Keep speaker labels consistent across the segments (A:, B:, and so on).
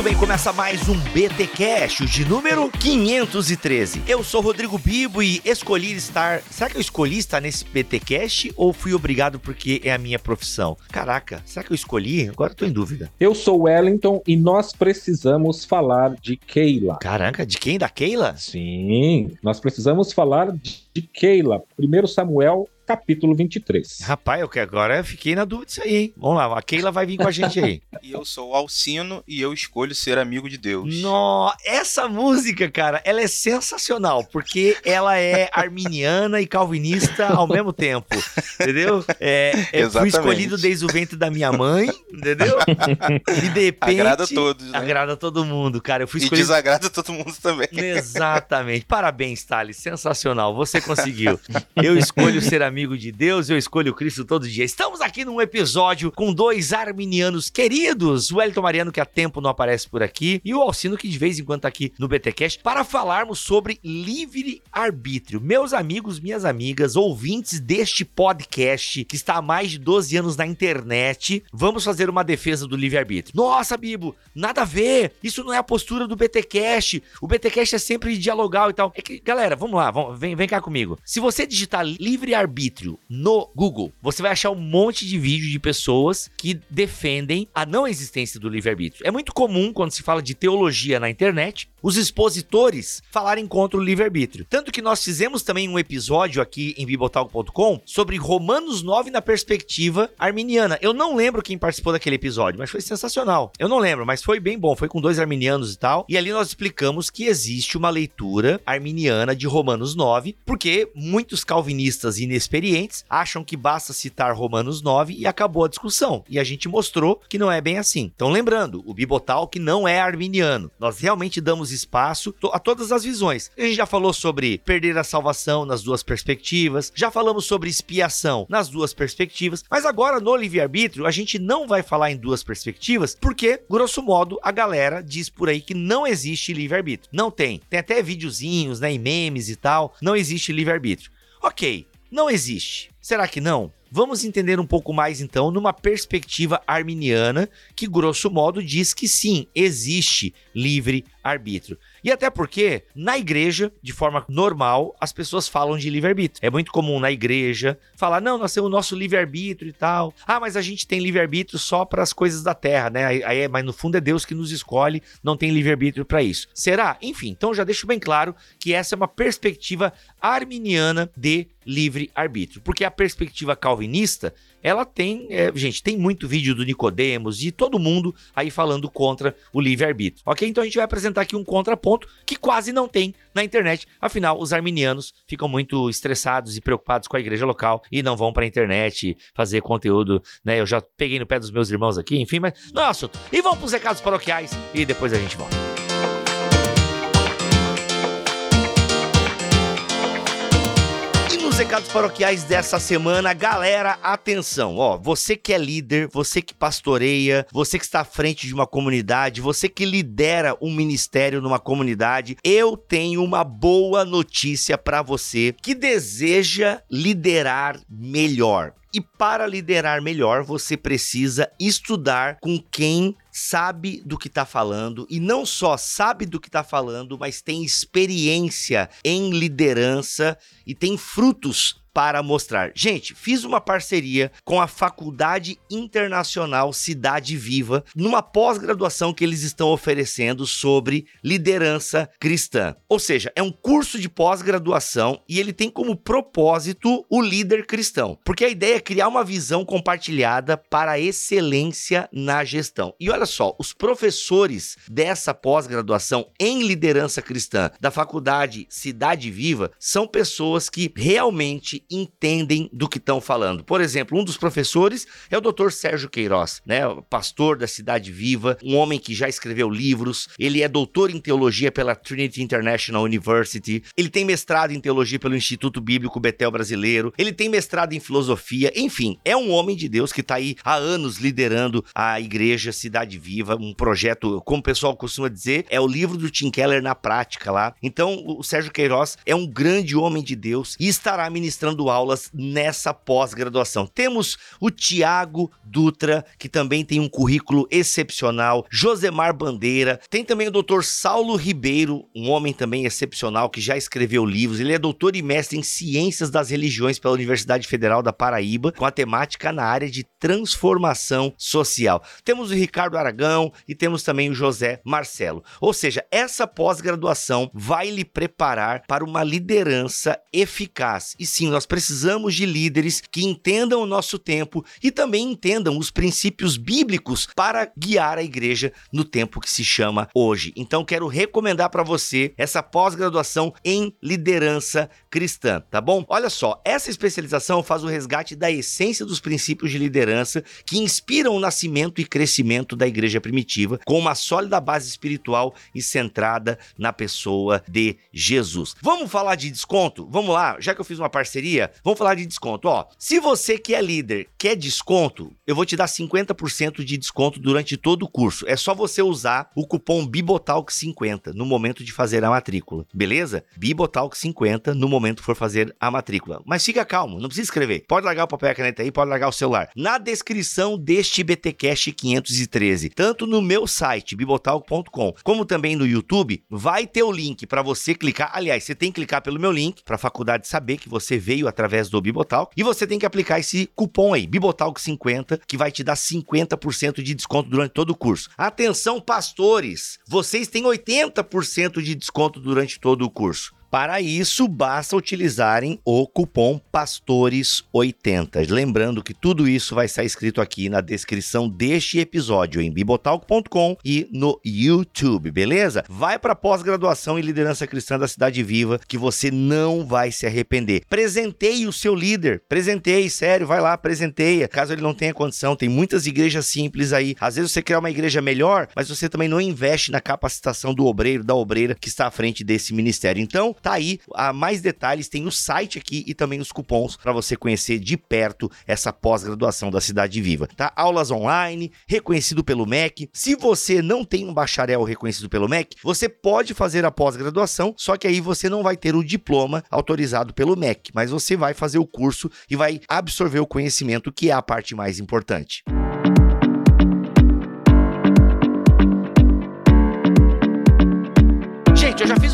A: Muito bem. Começa mais um BT Cash, de número 513. Eu sou Rodrigo Bibo e escolhi estar. Será que eu escolhi estar nesse BT Cash ou fui obrigado porque é a minha profissão? Caraca, será que eu escolhi? Agora eu tô em dúvida.
B: Eu sou Wellington e nós precisamos falar de Keila.
A: Caraca, de quem? Da Keila?
B: Sim, nós precisamos falar de Keila. Primeiro Samuel capítulo 23.
A: Rapaz, eu que agora eu fiquei na dúvida disso aí, hein? Vamos lá, a Keila vai vir com a gente aí.
C: E eu sou o Alcino e eu escolho ser amigo de Deus.
A: Nó, essa música, cara, ela é sensacional, porque ela é arminiana e calvinista ao mesmo tempo, entendeu? É, é, fui escolhido desde o ventre da minha mãe, entendeu? E de repente...
C: Agrada a todos, né?
A: Agrada todo mundo, cara. Eu fui
C: E
A: escolhido...
C: desagrada todo mundo também.
A: Exatamente. Parabéns, Thales. Sensacional. Você conseguiu. Eu escolho ser amigo de Deus, eu escolho Cristo todo dia. Estamos aqui num episódio com dois arminianos queridos. O Wellington Mariano, que há tempo não aparece por aqui, e o Alcino, que de vez em quando tá aqui no BTCast, para falarmos sobre livre-arbítrio. Meus amigos, minhas amigas, ouvintes deste podcast, que está há mais de 12 anos na internet, vamos fazer uma defesa do livre-arbítrio. Nossa, Bibo, nada a ver. Isso não é a postura do BTcast. O BTcast é sempre dialogal e tal. É que, galera, vamos lá, vamos, vem, vem cá comigo. Se você digitar livre-arbítrio no Google, você vai achar um monte de vídeo de pessoas que defendem a não existência do livre-arbítrio. É muito comum quando se fala de teologia na internet, os expositores falarem contra o livre-arbítrio. Tanto que nós fizemos também um episódio aqui em bibotalk.com sobre Romanos 9 na perspectiva arminiana. Eu não lembro quem participou daquele episódio, mas foi sensacional. Eu não lembro, mas foi bem bom. Foi com dois arminianos e tal. E ali nós explicamos que existe uma leitura arminiana de Romanos 9, porque muitos calvinistas inexperientes acham que basta citar Romanos 9 e acabou a discussão. E a gente mostrou que não é bem assim. Então, lembrando, o Bibotalk não é arminiano. Nós realmente damos espaço a todas as visões. A gente já falou sobre perder a salvação nas duas perspectivas, já falamos sobre expiação nas duas perspectivas, mas agora no livre-arbítrio a gente não vai falar em duas perspectivas, porque, grosso modo, a galera diz por aí que não existe livre-arbítrio. Não tem. Tem até videozinhos, né, e memes e tal. Não existe livre-arbítrio. Ok, não existe. Será que não? Vamos entender um pouco mais então numa perspectiva arminiana que, grosso modo, diz que sim, existe livre arbítrio. E até porque, na igreja, de forma normal, as pessoas falam de livre-arbítrio. É muito comum na igreja falar: não, nós temos o nosso livre-arbítrio e tal. Ah, mas a gente tem livre-arbítrio só para as coisas da terra, né? Aí, aí é- mas no fundo é Deus que nos escolhe, não tem livre-arbítrio para isso. Será? Enfim, então já deixo bem claro que essa é uma perspectiva arminiana de livre-arbítrio. Porque a perspectiva calvinista, ela tem, é, gente, tem muito vídeo do Nicodemos, de todo mundo aí falando contra o livre-arbítrio. Ok? Então a gente vai apresentar aqui um contraponto que quase não tem na internet. Afinal, os arminianos ficam muito estressados e preocupados com a igreja local e não vão pra internet fazer conteúdo, né? Eu já peguei no pé dos meus irmãos aqui, enfim, mas assunto. E vamos pros recados paroquiais e depois a gente volta. Recados paroquiais dessa semana, galera, atenção, ó, você que é líder, você que pastoreia, você que está à frente de uma comunidade, você que lidera um ministério numa comunidade, eu tenho uma boa notícia para você que deseja liderar melhor. E para liderar melhor, você precisa estudar com quem sabe do que está falando. E não só sabe do que está falando, mas tem experiência em liderança e tem frutos para mostrar. Gente, fiz uma parceria com a Faculdade Internacional Cidade Viva numa pós-graduação que eles estão oferecendo sobre liderança cristã. Ou seja, é um curso de pós-graduação e ele tem como propósito o líder cristão, porque a ideia é criar uma visão compartilhada para a excelência na gestão. E olha só, os professores dessa pós-graduação em liderança cristã da Faculdade Cidade Viva são pessoas que realmente entendem do que estão falando. Por exemplo, um dos professores é o Dr. Sérgio Queiroz, né? Pastor da Cidade Viva, um homem que já escreveu livros, ele é doutor em teologia pela Trinity International University, ele tem mestrado em teologia pelo Instituto Bíblico Betel Brasileiro, ele tem mestrado em filosofia, enfim, é um homem de Deus que está aí há anos liderando a igreja Cidade Viva, um projeto, como o pessoal costuma dizer, é o livro do Tim Keller na prática lá. Então, o Sérgio Queiroz é um grande homem de Deus e estará ministrando aulas nessa pós-graduação. Temos o Tiago Dutra, que também tem um currículo excepcional, Josemar Bandeira, tem também o Dr. Saulo Ribeiro, um homem também excepcional que já escreveu livros. Ele é doutor e mestre em ciências das religiões pela Universidade Federal da Paraíba, com a temática na área de transformação social. Temos o Ricardo Aragão e temos também o José Marcelo. Ou seja, essa pós-graduação vai lhe preparar para uma liderança eficaz. E sim, nós precisamos de líderes que entendam o nosso tempo e também entendam os princípios bíblicos para guiar a igreja no tempo que se chama hoje. Então, quero recomendar para você essa pós-graduação em liderança cristã, tá bom? Olha só, essa especialização faz o resgate da essência dos princípios de liderança que inspiram o nascimento e crescimento da igreja primitiva, com uma sólida base espiritual e centrada na pessoa de Jesus. Vamos falar de desconto? Vamos lá, já que eu fiz uma parceria, vamos falar de desconto. Ó, se você que é líder quer desconto, eu vou te dar 50% de desconto durante todo o curso. É só você usar o cupom Bibotalk50 no momento de fazer a matrícula, beleza? Bibotalk50 no momento for fazer a matrícula. Mas fica calmo, não precisa escrever. Pode largar o papel e a caneta aí, pode largar o celular. Na descrição deste BTcast 513, tanto no meu site bibotalk.com, como também no YouTube, vai ter o link para você clicar. Aliás, você tem que clicar pelo meu link para a faculdade saber que você veio através do Bibotalk e você tem que aplicar esse cupom aí, Bibotalk50, que vai te dar 50% de desconto durante todo o curso. Atenção, pastores, vocês têm 80% de desconto durante todo o curso. Para isso, basta utilizarem o cupom PASTORES80. Lembrando que tudo isso vai estar escrito aqui na descrição deste episódio em bibotalk.com e no YouTube, beleza? Vai para pós-graduação em liderança cristã da Cidade Viva que você não vai se arrepender. Presenteie o seu líder, presenteie, sério, vai lá, presenteia. Caso ele não tenha condição, tem muitas igrejas simples aí. Às vezes você quer uma igreja melhor, mas você também não investe na capacitação do obreiro, da obreira que está à frente desse ministério. Então, Tá aí, a mais detalhes tem o site aqui e também os cupons para você conhecer de perto essa pós-graduação da Cidade Viva, tá? Aulas online, reconhecido pelo MEC. Se você não tem um bacharel reconhecido pelo MEC, você pode fazer a pós-graduação, só que aí você não vai ter o diploma autorizado pelo MEC, mas você vai fazer o curso e vai absorver o conhecimento, que é a parte mais importante.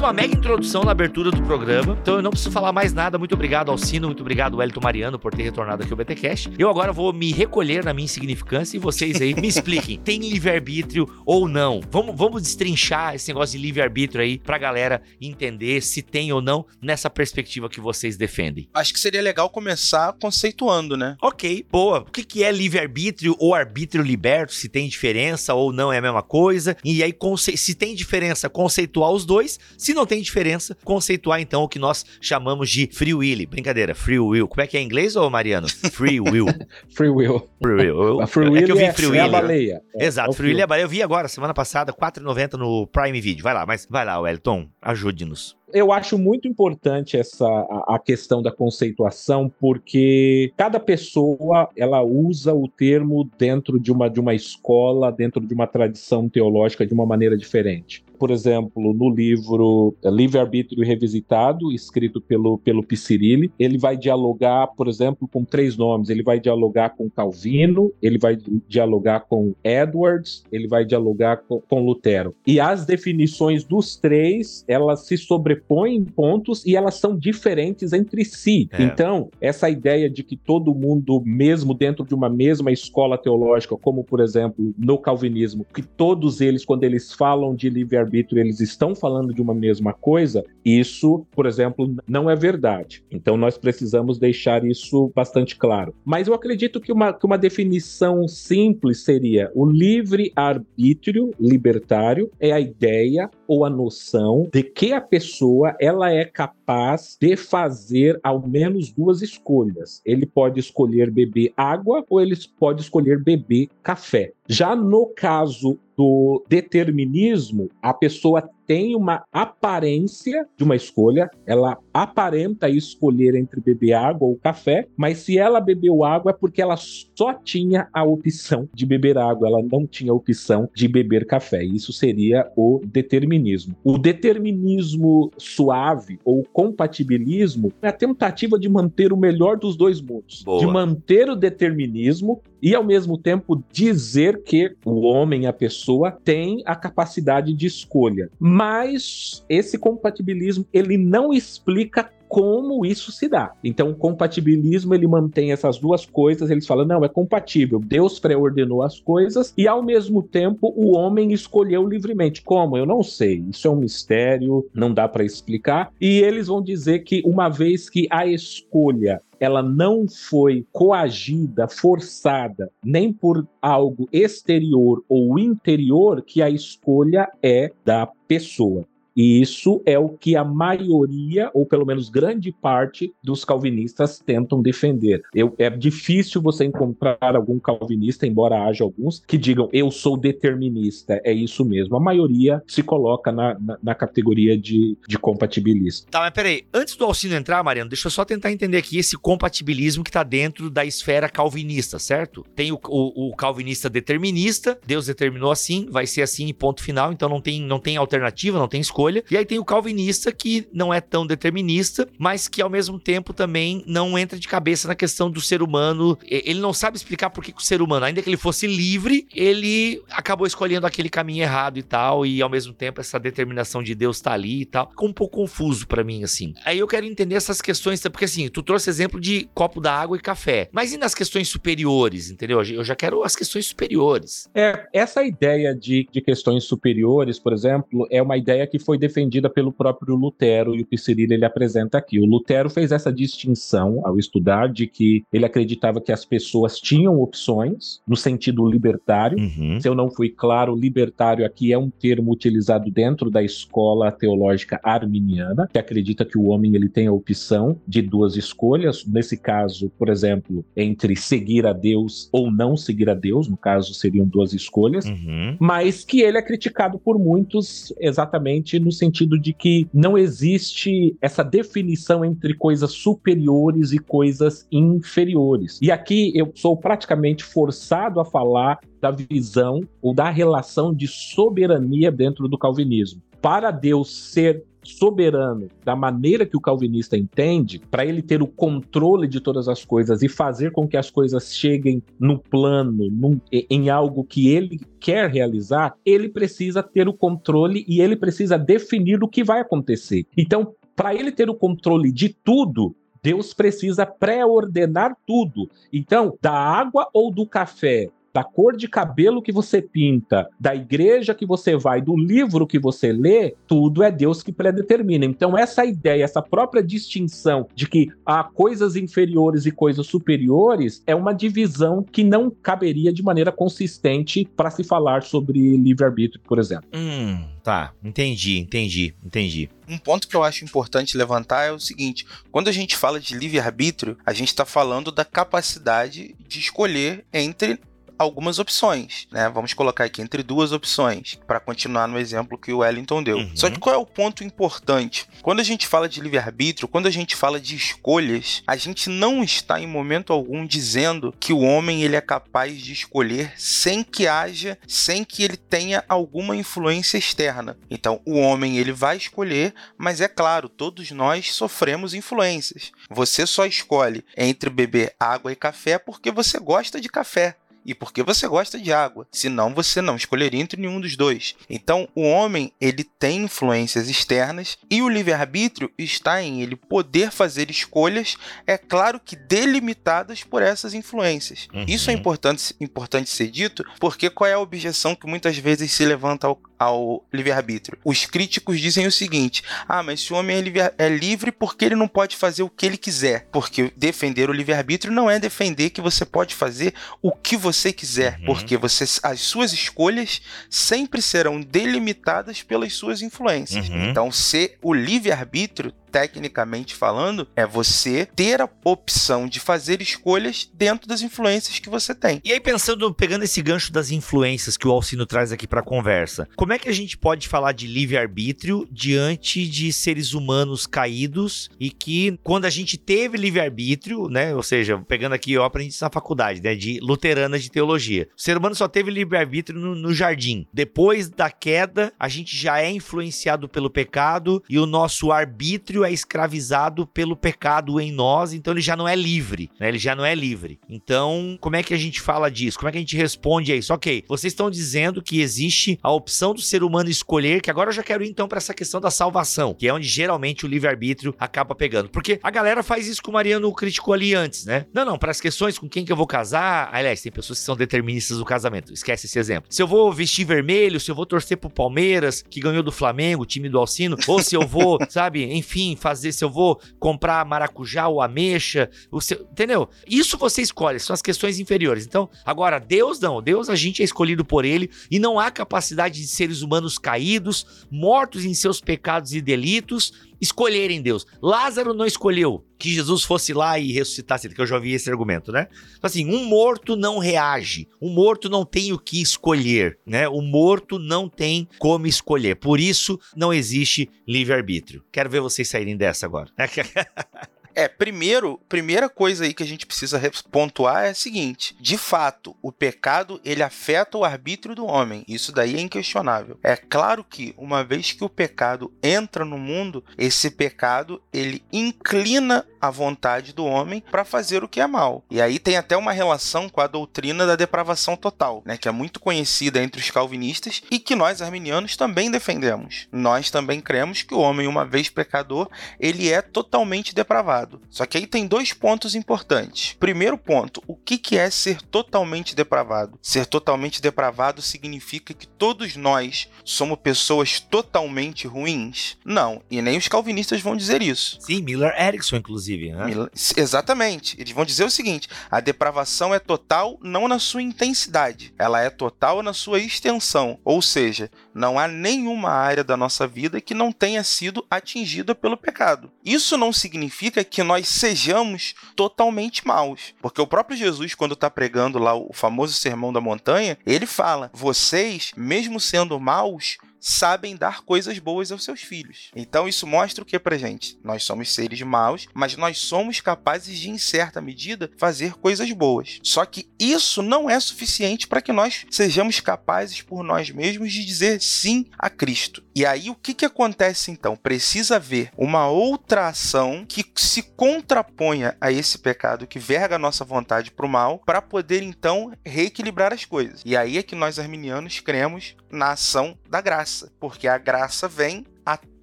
A: Uma mega introdução na abertura do programa, então eu não preciso falar mais nada. Muito obrigado ao Sino, muito obrigado Wellington Mariano por ter retornado aqui ao BTcast. Eu agora vou me recolher na minha insignificância e vocês aí me expliquem, tem livre-arbítrio ou não? Vamos, vamos destrinchar esse negócio de livre-arbítrio aí pra galera entender se tem ou não nessa perspectiva que vocês defendem.
C: Acho que seria legal começar conceituando, né?
A: Ok, boa. O que, que é livre-arbítrio ou arbítrio liberto? Se tem diferença ou não é a mesma coisa? E aí, se tem diferença, conceituar os dois se não tem diferença, conceituar então o que nós chamamos de free will. Brincadeira, free will. Como é que é em inglês, ô Mariano? Free will.
B: free will.
A: Free will. Eu,
B: free will é que eu vi
A: é,
B: free will. É a baleia.
A: É, Exato, é free will é a baleia. Eu vi agora, semana passada, R$4,90 no Prime Video. Vai lá, mas vai lá, Wellington, ajude-nos.
B: Eu acho muito importante essa a, questão da conceituação, porque cada pessoa ela usa o termo dentro de uma, de uma escola, dentro de uma tradição teológica de uma maneira diferente por exemplo, no livro Livre-Arbítrio Revisitado, escrito pelo, pelo Picirilli, ele vai dialogar, por exemplo, com três nomes. Ele vai dialogar com Calvino, ele vai dialogar com Edwards, ele vai dialogar com, com Lutero. E as definições dos três, elas se sobrepõem em pontos e elas são diferentes entre si. É. Então, essa ideia de que todo mundo, mesmo dentro de uma mesma escola teológica, como, por exemplo, no calvinismo, que todos eles, quando eles falam de livre livre-arbítrio eles estão falando de uma mesma coisa, isso, por exemplo, não é verdade. Então nós precisamos deixar isso bastante claro. Mas eu acredito que uma, que uma definição simples seria o livre-arbítrio libertário é a ideia ou a noção de que a pessoa ela é capaz capaz de fazer ao menos duas escolhas. Ele pode escolher beber água ou ele pode escolher beber café. Já no caso do determinismo, a pessoa tem uma aparência de uma escolha, ela aparenta escolher entre beber água ou café, mas se ela bebeu água é porque ela só tinha a opção de beber água, ela não tinha a opção de beber café. Isso seria o determinismo. O determinismo suave ou compatibilismo é a tentativa de manter o melhor dos dois mundos,
A: Boa.
B: de manter o determinismo e ao mesmo tempo dizer que o homem, a pessoa, tem a capacidade de escolha. Mas esse compatibilismo ele não explica como isso se dá. Então, o compatibilismo ele mantém essas duas coisas, eles falam, não, é compatível. Deus pré-ordenou as coisas e ao mesmo tempo o homem escolheu livremente. Como? Eu não sei. Isso é um mistério, não dá para explicar. E eles vão dizer que uma vez que a escolha ela não foi coagida, forçada, nem por algo exterior ou interior, que a escolha é da pessoa. E isso é o que a maioria, ou pelo menos grande parte, dos calvinistas tentam defender. Eu, é difícil você encontrar algum calvinista, embora haja alguns, que digam eu sou determinista. É isso mesmo. A maioria se coloca na, na, na categoria de, de compatibilista.
A: Tá, mas peraí. Antes do Alcino entrar, Mariano, deixa eu só tentar entender aqui esse compatibilismo que tá dentro da esfera calvinista, certo? Tem o, o, o calvinista determinista, Deus determinou assim, vai ser assim, ponto final, então não tem, não tem alternativa, não tem escolha. E aí tem o calvinista que não é tão determinista, mas que ao mesmo tempo também não entra de cabeça na questão do ser humano. Ele não sabe explicar por que o ser humano, ainda que ele fosse livre, ele acabou escolhendo aquele caminho errado e tal, e ao mesmo tempo essa determinação de Deus tá ali e tal. Ficou um pouco confuso para mim, assim. Aí eu quero entender essas questões, porque assim, tu trouxe exemplo de copo da água e café, mas e nas questões superiores, entendeu? Eu já quero as questões superiores.
B: É, essa ideia de, de questões superiores, por exemplo, é uma ideia que foi defendida pelo próprio Lutero e o que Cirilo ele apresenta aqui. O Lutero fez essa distinção ao estudar de que ele acreditava que as pessoas tinham opções no sentido libertário.
A: Uhum.
B: Se eu não fui claro, libertário aqui é um termo utilizado dentro da escola teológica arminiana, que acredita que o homem ele tem a opção de duas escolhas, nesse caso, por exemplo, entre seguir a Deus ou não seguir a Deus, no caso seriam duas escolhas
A: Uhum.
B: mas que ele é criticado por muitos exatamente no sentido de que não existe essa definição entre coisas superiores e coisas inferiores. E aqui eu sou praticamente forçado a falar da visão ou da relação de soberania dentro do calvinismo. Para Deus ser soberano da maneira que o calvinista entende, para ele ter o controle de todas as coisas e fazer com que as coisas cheguem no plano, num, em algo que ele quer realizar, ele precisa ter o controle e ele precisa definir o que vai acontecer. Então, para ele ter o controle de tudo, Deus precisa pré-ordenar tudo. Então, da água ou do café, da cor de cabelo que você pinta, da igreja que você vai, do livro que você lê, tudo é Deus que predetermina. Então, essa ideia, essa própria distinção de que há coisas inferiores e coisas superiores é uma divisão que não caberia de maneira consistente para se falar sobre livre-arbítrio, por exemplo.
A: Hum, tá. Entendi, entendi, entendi.
C: Um ponto que eu acho importante levantar é o seguinte: quando a gente fala de livre-arbítrio, a gente está falando da capacidade de escolher entre algumas opções, né? Vamos colocar aqui entre duas opções, para continuar no exemplo que o Wellington deu.
A: Uhum.
C: Só que qual é o ponto importante? Quando a gente fala de livre-arbítrio, quando a gente fala de escolhas, a gente não está em momento algum dizendo que o homem ele é capaz de escolher sem que haja, sem que ele tenha alguma influência externa. Então, o homem ele vai escolher, mas é claro, todos nós sofremos influências. Você só escolhe entre beber água e café porque você gosta de café e porque você gosta de água. Senão você não escolheria entre nenhum dos dois. Então, o homem, ele tem influências externas e o livre-arbítrio está em ele poder fazer escolhas, é claro que delimitadas por essas influências.
A: Uhum.
C: Isso é importante, importante ser dito, porque qual é a objeção que muitas vezes se levanta ao, ao livre-arbítrio? Os críticos dizem o seguinte: ah, mas se o homem é livre, é livre porque ele não pode fazer o que ele quiser. Porque defender o livre-arbítrio não é defender que você pode fazer o que você quiser,
A: Uhum.
C: porque você, as suas escolhas sempre serão delimitadas pelas suas influências.
A: Uhum.
C: Então, se o livre-arbítrio tecnicamente falando, é você ter a opção de fazer escolhas dentro das influências que você tem.
A: E aí, pensando, pegando esse gancho das influências que o Alcino traz aqui para a conversa, como é que a gente pode falar de livre-arbítrio diante de seres humanos caídos e que, quando a gente teve livre-arbítrio, né? Ou seja, pegando aqui, eu aprendi isso na faculdade, né? De luterana de teologia. O ser humano só teve livre-arbítrio no, no jardim. Depois da queda, a gente já é influenciado pelo pecado e o nosso arbítrio é escravizado pelo pecado em nós, então ele já não é livre, né? Ele já não é livre. Então, como é que a gente fala disso? Como é que a gente responde a isso? Ok, vocês estão dizendo que existe a opção do ser humano escolher, que agora eu já quero ir então para essa questão da salvação, que é onde geralmente o livre-arbítrio acaba pegando. Porque a galera faz isso que o Mariano criticou ali antes, né? Não, não, para as questões com quem que eu vou casar, aliás, tem pessoas que são deterministas do casamento, esquece esse exemplo. Se eu vou vestir vermelho, se eu vou torcer pro Palmeiras, que ganhou do Flamengo, time do Alcino, ou se eu vou, sabe, enfim, fazer, se eu vou comprar maracujá ou ameixa, o seu, entendeu? Isso você escolhe, são as questões inferiores. Então, agora, Deus não, Deus a gente é escolhido por ele e não há capacidade de seres humanos caídos, mortos em seus pecados e delitos, escolherem Deus. Lázaro não escolheu que Jesus fosse lá e ressuscitasse ele, que eu já ouvi esse argumento, né? Assim, um morto não reage, um morto não tem o que escolher, né? O morto não tem como escolher. Por isso não existe livre-arbítrio. Quero ver vocês saírem dessa agora.
C: É, primeiro, primeira coisa aí que a gente precisa pontuar é a seguinte: de fato, o pecado ele afeta o arbítrio do homem. Isso daí é inquestionável. É claro que uma vez que o pecado entra no mundo, esse pecado ele inclina a vontade do homem para fazer o que é mal. E aí tem até uma relação com a doutrina da depravação total, né, que é muito conhecida entre os calvinistas e que nós arminianos também defendemos. Nós também cremos que o homem, uma vez pecador, ele é totalmente depravado. Só que aí tem dois pontos importantes. Primeiro ponto, o que, que é ser totalmente depravado? Ser totalmente depravado significa que todos nós somos pessoas totalmente ruins? Não, e nem os calvinistas vão dizer isso.
A: Sim, Miller Erickson, inclusive. Né? Miller,
C: exatamente. Eles vão dizer o seguinte: a depravação é total não na sua intensidade, ela é total na sua extensão. Ou seja, não há nenhuma área da nossa vida que não tenha sido atingida pelo pecado. Isso não significa que nós sejamos totalmente maus. Porque o próprio Jesus, quando está pregando lá o famoso Sermão da Montanha, ele fala: vocês, mesmo sendo maus, sabem dar coisas boas aos seus filhos. Então isso mostra o que pra gente? Nós somos seres maus, mas nós somos capazes de, em certa medida, fazer coisas boas. Só que isso não é suficiente para que nós sejamos capazes por nós mesmos de dizer sim a Cristo. E aí o que, que acontece então? Precisa haver uma outra ação que se contraponha a esse pecado que verga a nossa vontade para o mal, para poder então reequilibrar as coisas. E aí é que nós arminianos cremos na ação da graça, porque a graça vem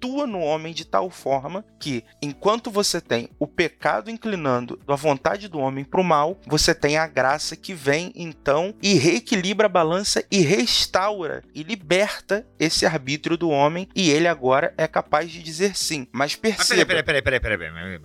C: atua no homem de tal forma que, enquanto você tem o pecado inclinando da vontade do homem para o mal, você tem a graça que vem então e reequilibra a balança e restaura e liberta esse arbítrio do homem e ele agora é capaz de dizer sim. Mas perceba.
A: Mas peraí, peraí, peraí, peraí, peraí.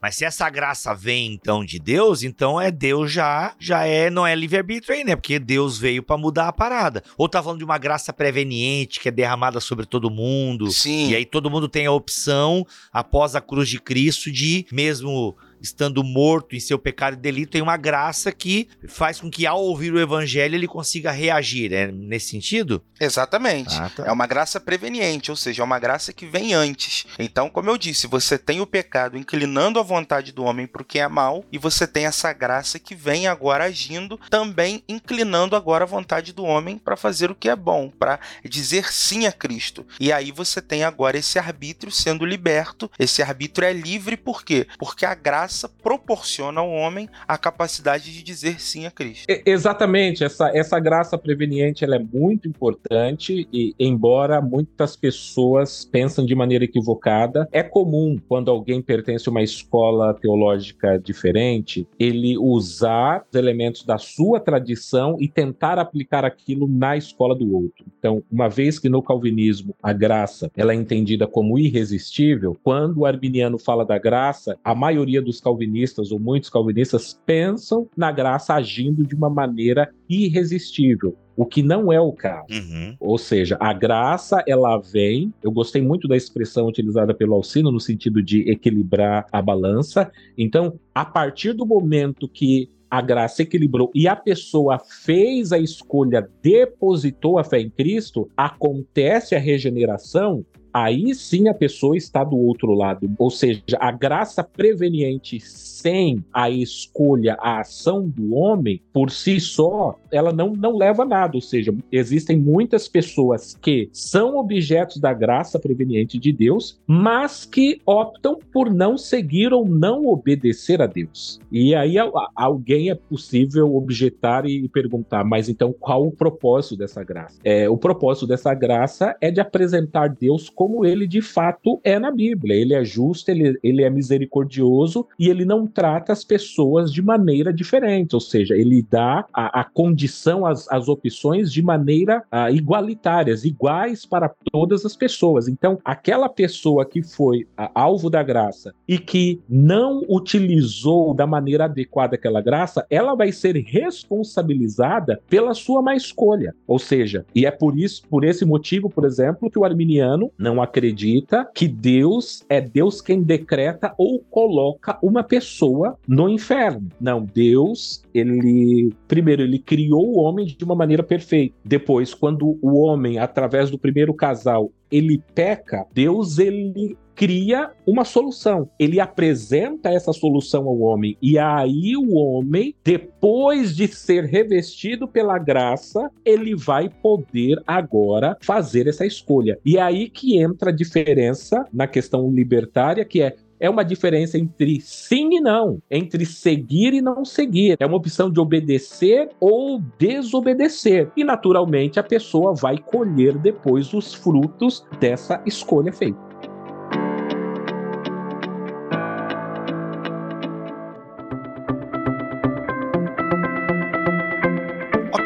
A: Mas se essa graça vem então de Deus, então é Deus já, já é, não é livre-arbítrio aí, né? Porque Deus veio para mudar a parada. Ou tá falando de uma graça preveniente que é derramada sobre todo mundo.
C: Sim.
A: E aí todo mundo tem a opção, após a cruz de Cristo, de mesmo estando morto em seu pecado e delito, tem uma graça que faz com que, ao ouvir o evangelho, ele consiga reagir. É nesse sentido?
C: Exatamente. Ah, tá. É uma graça preveniente, ou seja, é uma graça que vem antes. Então, como eu disse, você tem o pecado inclinando a vontade do homem para o que é mal, e você tem essa graça que vem agora agindo, também inclinando agora a vontade do homem para fazer o que é bom, para dizer sim a Cristo. E aí você tem agora esse arbítrio sendo liberto. Esse arbítrio é livre por quê? Porque a graça graça proporciona ao homem a capacidade de dizer sim a Cristo.
B: exatamente, essa, essa graça preveniente ela é muito importante e, embora muitas pessoas pensam de maneira equivocada, é comum quando alguém pertence a uma escola teológica diferente, ele usar os elementos da sua tradição e tentar aplicar aquilo na escola do outro. Então, uma vez que no calvinismo a graça ela é entendida como irresistível, quando o arminiano fala da graça, a maioria dos vários calvinistas ou muitos calvinistas pensam na graça agindo de uma maneira irresistível o que não é o caso. Uhum. Ou seja, a graça ela vem. Eu gostei muito da expressão utilizada pelo Alcino no sentido de equilibrar a balança. Então, a partir do momento que a graça equilibrou e a pessoa fez a escolha, depositou a fé em Cristo, acontece a regeneração, aí sim a pessoa está do outro lado. Ou seja, a graça preveniente sem a escolha, a ação do homem, por si só, ela não, não leva a nada. Ou seja, existem muitas pessoas que são objetos da graça preveniente de Deus, mas que optam por não seguir ou não obedecer a Deus. E aí alguém é possível objetar e perguntar, mas então qual o propósito dessa graça? É, o propósito dessa graça é de apresentar Deus como ele de fato é na Bíblia. Ele é justo, ele, ele é misericordioso e ele não trata as pessoas de maneira diferente, ou seja, ele dá a, a condição, as, as opções de maneira uh, igualitárias, iguais para todas as pessoas. Então, aquela pessoa que foi uh, alvo da graça e que não utilizou da maneira adequada aquela graça, ela vai ser responsabilizada pela sua má escolha. Ou seja, e é por isso, por esse motivo, por exemplo, que o arminiano não acredita que Deus é Deus quem decreta ou coloca uma pessoa no inferno. Não, Deus, ele primeiro ele criou o homem de uma maneira perfeita. Depois, quando o homem, através do primeiro casal, ele peca, Deus ele cria uma solução. Ele apresenta essa solução ao homem. E aí o homem, depois de ser revestido pela graça, ele vai poder agora fazer essa escolha. E é aí que entra a diferença na questão libertária, que é é uma diferença entre sim e não, entre seguir e não seguir. É uma opção de obedecer ou desobedecer. E naturalmente a pessoa vai colher depois os frutos dessa escolha feita.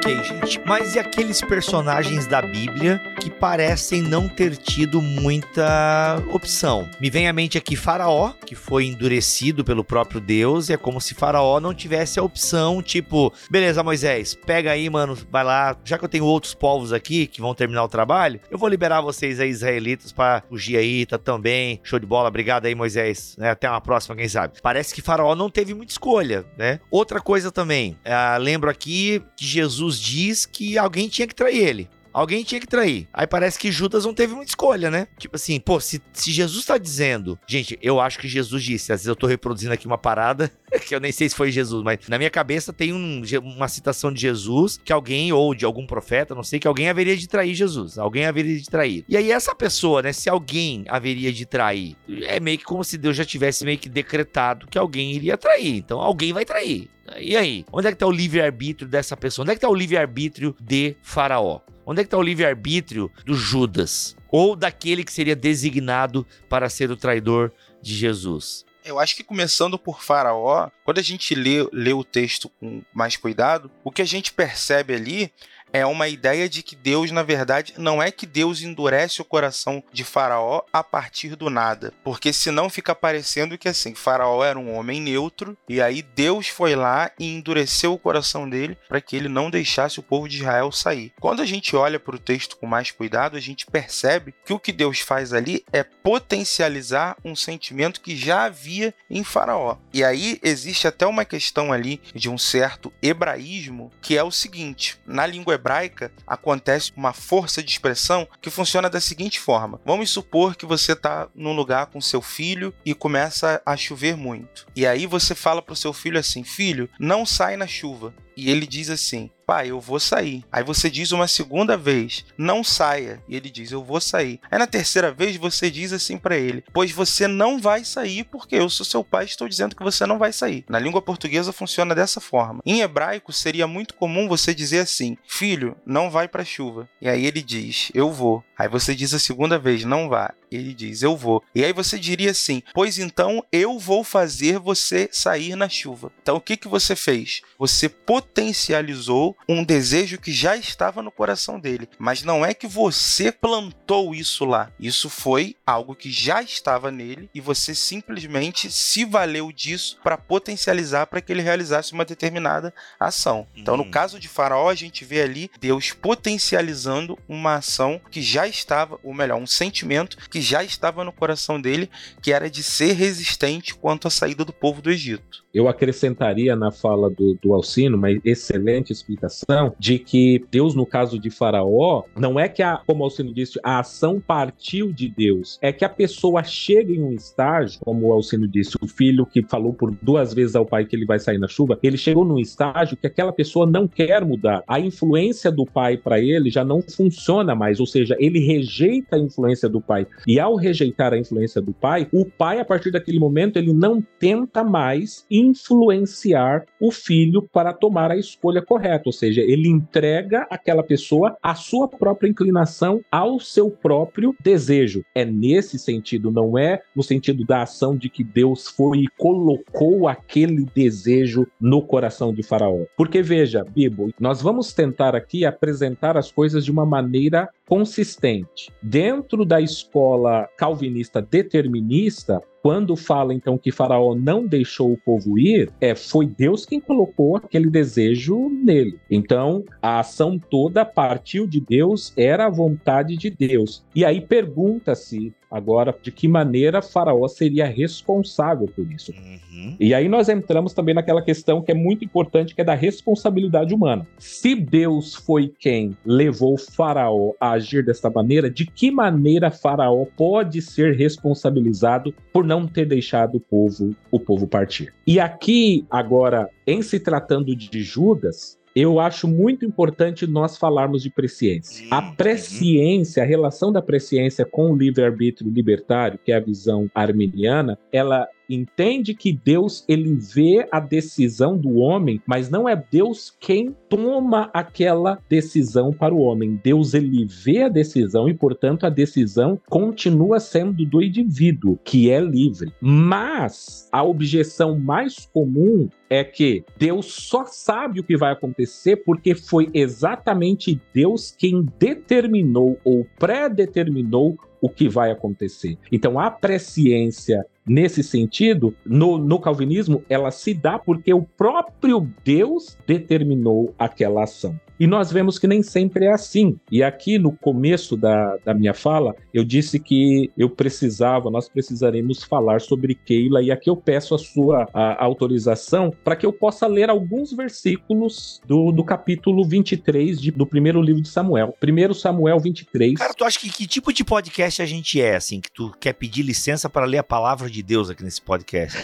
A: Gente. Mas e aqueles personagens da Bíblia que parecem não ter tido muita opção? Me vem à mente aqui Faraó, que foi endurecido pelo próprio Deus, e é como se Faraó não tivesse a opção, tipo, beleza, Moisés, pega aí, mano, vai lá, já que eu tenho outros povos aqui que vão terminar o trabalho, eu vou liberar vocês aí, israelitas, para fugir aí, tá também. Show de bola, obrigado aí, Moisés. Né? Até uma próxima, quem sabe. Parece que Faraó não teve muita escolha, né? Outra coisa também, uh, lembro aqui que Jesus diz que alguém tinha que trair ele. Alguém tinha que trair. Aí parece que Judas não teve muita escolha, né? Tipo assim, pô, se, se Jesus tá dizendo. Gente, eu acho que Jesus disse. Às vezes eu tô reproduzindo aqui uma parada que eu nem sei se foi Jesus, mas na minha cabeça tem um, uma citação de Jesus que alguém, ou de algum profeta, não sei, que alguém haveria de trair Jesus. Alguém haveria de trair. E aí, essa pessoa, né? Se alguém haveria de trair, é meio que como se Deus já tivesse meio que decretado que alguém iria trair. Então alguém vai trair. E aí? Onde é que tá o livre-arbítrio dessa pessoa? Onde é que tá o livre-arbítrio de Faraó? Onde é que tá o livre-arbítrio do Judas? Ou daquele que seria designado para ser o traidor de Jesus?
C: Eu acho que começando por Faraó, quando a gente lê, lê o texto com mais cuidado, o que a gente percebe ali é uma ideia de que Deus, na verdade, não é que Deus endurece o coração de Faraó a partir do nada, porque senão fica parecendo que assim, Faraó era um homem neutro e aí Deus foi lá e endureceu o coração dele para que ele não deixasse o povo de Israel sair. Quando a gente olha para o texto com mais cuidado, a gente percebe que o que Deus faz ali é potencializar um sentimento que já havia em Faraó. E aí existe até uma questão ali de um certo hebraísmo que é o seguinte: na língua hebraica acontece uma força de expressão que funciona da seguinte forma: vamos supor que você está num lugar com seu filho e começa a chover muito. E aí você fala para o seu filho assim: filho, não sai na chuva. E ele diz assim: pai, eu vou sair. Aí você diz uma segunda vez, não saia. E ele diz, eu vou sair. Aí na terceira vez você diz assim para ele, pois você não vai sair porque eu sou seu pai e estou dizendo que você não vai sair. Na língua portuguesa funciona dessa forma. Em hebraico seria muito comum você dizer assim, filho, não vai para chuva. E aí ele diz, eu vou. Aí você diz a segunda vez, não vá. Ele diz, eu vou. E aí você diria assim, pois então eu vou fazer você sair na chuva. Então o que que você fez? Você potencializou potencializou um desejo que já estava no coração dele. Mas não é que você plantou isso lá. Isso foi algo que já estava nele e você simplesmente se valeu disso para potencializar para que ele realizasse uma determinada ação. Então, no uhum. caso de Faraó, a gente vê ali Deus potencializando uma ação que já estava, ou melhor, um sentimento que já estava no coração dele, que era de ser resistente quanto à saída do povo do Egito.
B: Eu acrescentaria na fala do, do Alcino uma excelente explicação de que Deus, no caso de Faraó, não é que, a, como Alcino disse, a ação partiu de Deus, é que a pessoa chega em um estágio, como o Alcino disse, o filho que falou por duas vezes ao pai que ele vai sair na chuva, ele chegou num estágio que aquela pessoa não quer mudar. A influência do pai para ele já não funciona mais, ou seja, ele rejeita a influência do pai. E ao rejeitar a influência do pai, o pai, a partir daquele momento, ele não tenta mais influenciar o filho para tomar a escolha correta, ou seja, ele entrega aquela pessoa à sua própria inclinação, ao seu próprio desejo. É nesse sentido, não é no sentido da ação de que Deus foi e colocou aquele desejo no coração de Faraó. Porque veja, Bibo, nós vamos tentar aqui apresentar as coisas de uma maneira consistente. Dentro da escola calvinista determinista, quando fala então que Faraó não deixou o povo ir, é foi Deus quem colocou aquele desejo nele. Então, a ação toda partiu de Deus, era a vontade de Deus. E aí pergunta-se agora de que maneira Faraó seria responsável por isso. Uhum. E aí nós entramos também naquela questão que é muito importante, que é da responsabilidade humana. Se Deus foi quem levou Faraó a agir desta maneira, de que maneira Faraó pode ser responsabilizado por não ter deixado o povo, o povo partir? E aqui agora, em se tratando de Judas, eu acho muito importante nós falarmos de presciência. A presciência, a relação da presciência com o livre-arbítrio libertário, que é a visão arminiana, ela entende que Deus ele vê a decisão do homem, mas não é Deus quem toma aquela decisão para o homem. Deus ele vê a decisão e, portanto, a decisão continua sendo do indivíduo, que é livre. Mas a objeção mais comum é que Deus só sabe o que vai acontecer porque foi exatamente Deus quem determinou ou pré-determinou o que vai acontecer. Então, a presciência nesse sentido, no, no calvinismo, ela se dá porque o próprio Deus determinou aquela ação. E nós vemos que nem sempre é assim. E aqui no começo da, da minha fala, eu disse que eu precisava, nós precisaremos falar sobre Keila, e aqui eu peço a sua a, autorização para que eu possa ler alguns versículos do, do capítulo 23 de, do primeiro livro de Samuel. Primeiro Samuel 23.
A: Cara, tu acha que que tipo de podcast a gente é, assim, que tu quer pedir licença para ler a palavra de Deus aqui nesse podcast?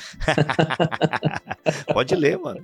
A: Pode ler, mano.